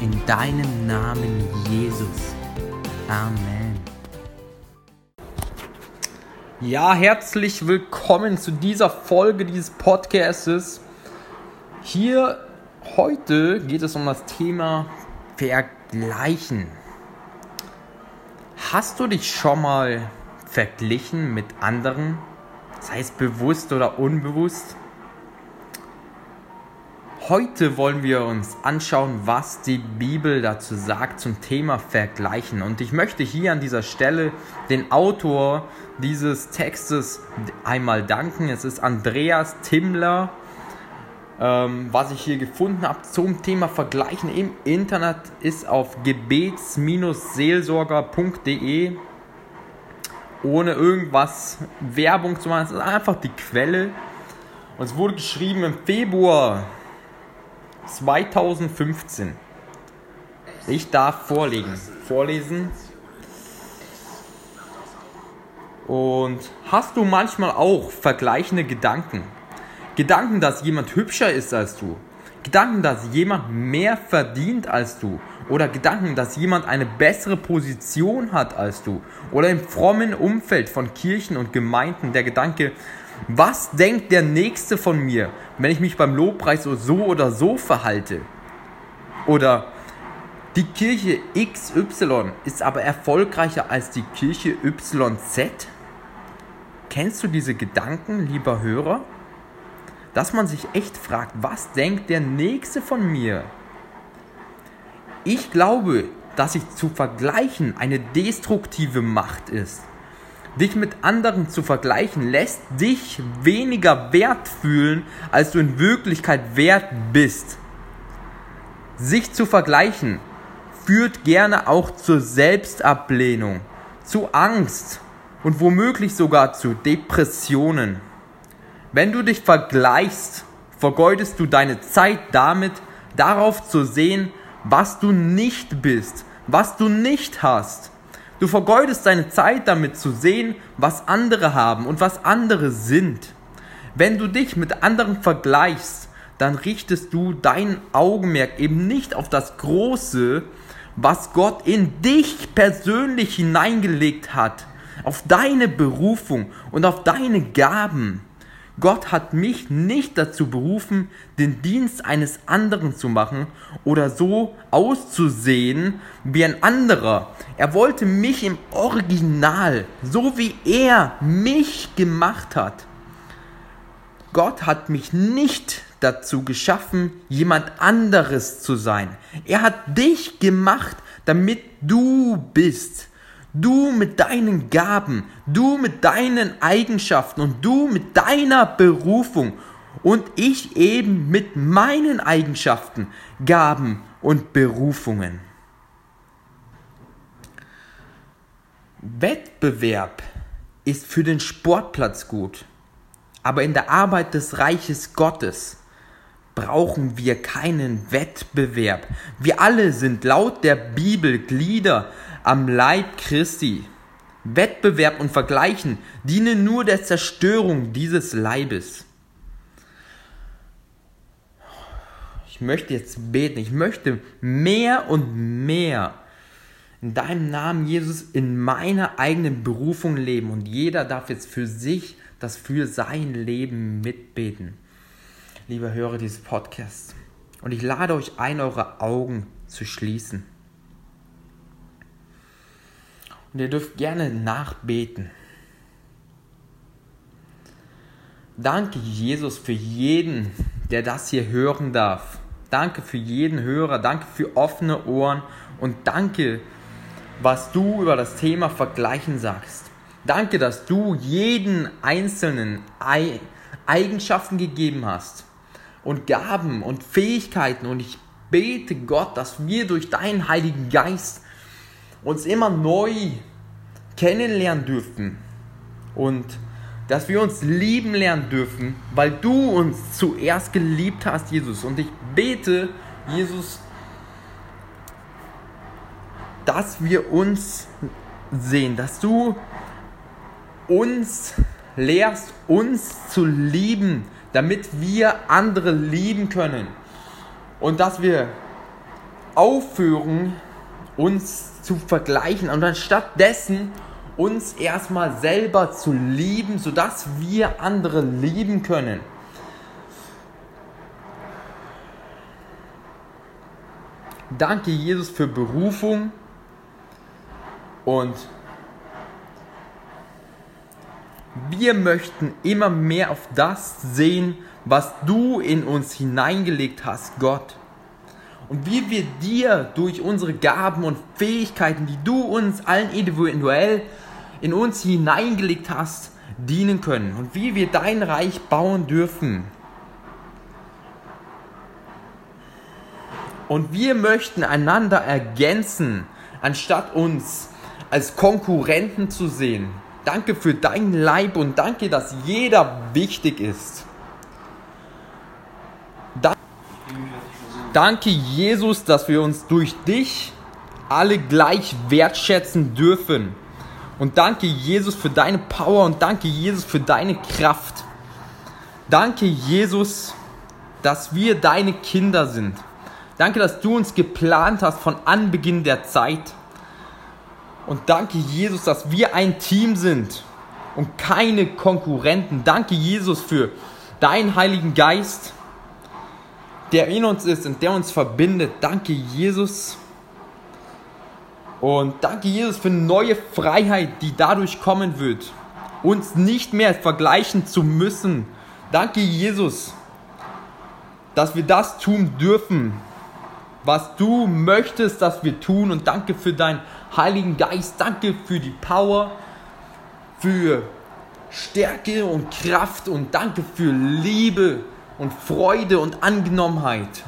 in deinem Namen Jesus. Amen. Ja, herzlich willkommen zu dieser Folge dieses Podcasts. Hier heute geht es um das Thema Vergleichen. Hast du dich schon mal verglichen mit anderen? Sei es bewusst oder unbewusst? Heute wollen wir uns anschauen, was die Bibel dazu sagt zum Thema Vergleichen. Und ich möchte hier an dieser Stelle den Autor dieses Textes einmal danken. Es ist Andreas Timmler, ähm, was ich hier gefunden habe zum Thema Vergleichen im Internet ist auf gebets-seelsorger.de ohne irgendwas Werbung zu machen. Es ist einfach die Quelle. Und es wurde geschrieben im Februar 2015. Ich darf vorlegen, vorlesen. Und hast du manchmal auch vergleichende Gedanken? Gedanken, dass jemand hübscher ist als du. Gedanken, dass jemand mehr verdient als du. Oder Gedanken, dass jemand eine bessere Position hat als du. Oder im frommen Umfeld von Kirchen und Gemeinden der Gedanke, was denkt der Nächste von mir, wenn ich mich beim Lobpreis so oder so verhalte? Oder die Kirche XY ist aber erfolgreicher als die Kirche YZ? Kennst du diese Gedanken, lieber Hörer? Dass man sich echt fragt, was denkt der Nächste von mir? Ich glaube, dass sich zu vergleichen eine destruktive Macht ist. Dich mit anderen zu vergleichen lässt dich weniger wert fühlen, als du in Wirklichkeit wert bist. Sich zu vergleichen führt gerne auch zur Selbstablehnung, zu Angst und womöglich sogar zu Depressionen. Wenn du dich vergleichst, vergeudest du deine Zeit damit, darauf zu sehen, was du nicht bist, was du nicht hast Du vergeudest deine Zeit damit zu sehen, was andere haben und was andere sind. Wenn du dich mit anderen vergleichst, dann richtest du dein Augenmerk eben nicht auf das Große, was Gott in dich persönlich hineingelegt hat, auf deine Berufung und auf deine Gaben. Gott hat mich nicht dazu berufen, den Dienst eines anderen zu machen oder so auszusehen wie ein anderer. Er wollte mich im Original, so wie er mich gemacht hat. Gott hat mich nicht dazu geschaffen, jemand anderes zu sein. Er hat dich gemacht, damit du bist. Du mit deinen Gaben, du mit deinen Eigenschaften und du mit deiner Berufung und ich eben mit meinen Eigenschaften, Gaben und Berufungen. Wettbewerb ist für den Sportplatz gut, aber in der Arbeit des Reiches Gottes brauchen wir keinen Wettbewerb. Wir alle sind laut der Bibel Glieder am Leib Christi. Wettbewerb und Vergleichen dienen nur der Zerstörung dieses Leibes. Ich möchte jetzt beten. Ich möchte mehr und mehr in deinem Namen, Jesus, in meiner eigenen Berufung leben. Und jeder darf jetzt für sich das für sein Leben mitbeten. Lieber Hörer dieses Podcasts. Und ich lade euch ein, eure Augen zu schließen. Und ihr dürft gerne nachbeten. Danke, Jesus, für jeden, der das hier hören darf. Danke für jeden Hörer, danke für offene Ohren und danke, was du über das Thema Vergleichen sagst. Danke, dass du jeden einzelnen Eigenschaften gegeben hast und Gaben und Fähigkeiten und ich bete Gott, dass wir durch deinen Heiligen Geist uns immer neu kennenlernen dürfen und dass wir uns lieben lernen dürfen, weil du uns zuerst geliebt hast, Jesus. Und ich bete, Jesus, dass wir uns sehen, dass du uns lehrst, uns zu lieben, damit wir andere lieben können. Und dass wir aufhören, uns zu vergleichen und anstatt dessen uns erstmal selber zu lieben, sodass wir andere lieben können. Danke Jesus für Berufung und wir möchten immer mehr auf das sehen, was du in uns hineingelegt hast, Gott und wie wir dir durch unsere Gaben und Fähigkeiten, die du uns allen individuell in uns hineingelegt hast, dienen können und wie wir dein Reich bauen dürfen. Und wir möchten einander ergänzen, anstatt uns als Konkurrenten zu sehen. Danke für dein Leib und danke, dass jeder wichtig ist. Danke, Jesus, dass wir uns durch dich alle gleich wertschätzen dürfen. Und danke, Jesus, für deine Power und danke, Jesus, für deine Kraft. Danke, Jesus, dass wir deine Kinder sind. Danke, dass du uns geplant hast von Anbeginn der Zeit. Und danke, Jesus, dass wir ein Team sind und keine Konkurrenten. Danke, Jesus, für deinen Heiligen Geist der in uns ist und der uns verbindet. Danke, Jesus. Und danke, Jesus, für neue Freiheit, die dadurch kommen wird. Uns nicht mehr vergleichen zu müssen. Danke, Jesus, dass wir das tun dürfen, was du möchtest, dass wir tun. Und danke für deinen Heiligen Geist. Danke für die Power, für Stärke und Kraft. Und danke für Liebe und Freude und Angenommenheit.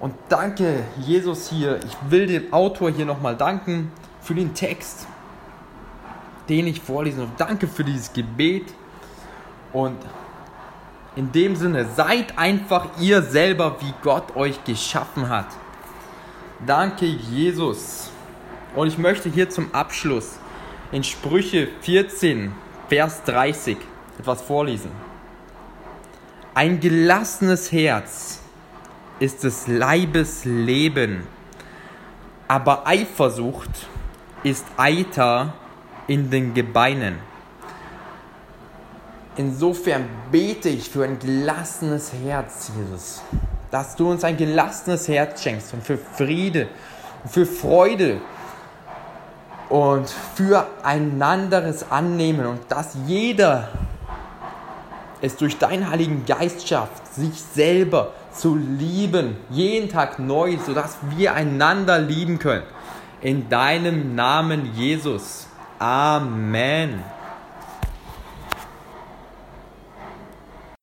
Und danke, Jesus hier. Ich will dem Autor hier nochmal danken für den Text, den ich vorlese. Und danke für dieses Gebet. Und in dem Sinne, seid einfach ihr selber, wie Gott euch geschaffen hat. Danke, Jesus. Und ich möchte hier zum Abschluss in Sprüche 14, Vers 30 etwas vorlesen. Ein gelassenes Herz ist des Leibes Leben, aber Eifersucht ist Eiter in den Gebeinen. Insofern bete ich für ein gelassenes Herz, Jesus, dass du uns ein gelassenes Herz schenkst und für Friede und für Freude und für einanderes Annehmen und dass jeder es durch deinen Heiligen Geist schafft, sich selber zu lieben, jeden Tag neu, sodass wir einander lieben können. In deinem Namen, Jesus. Amen.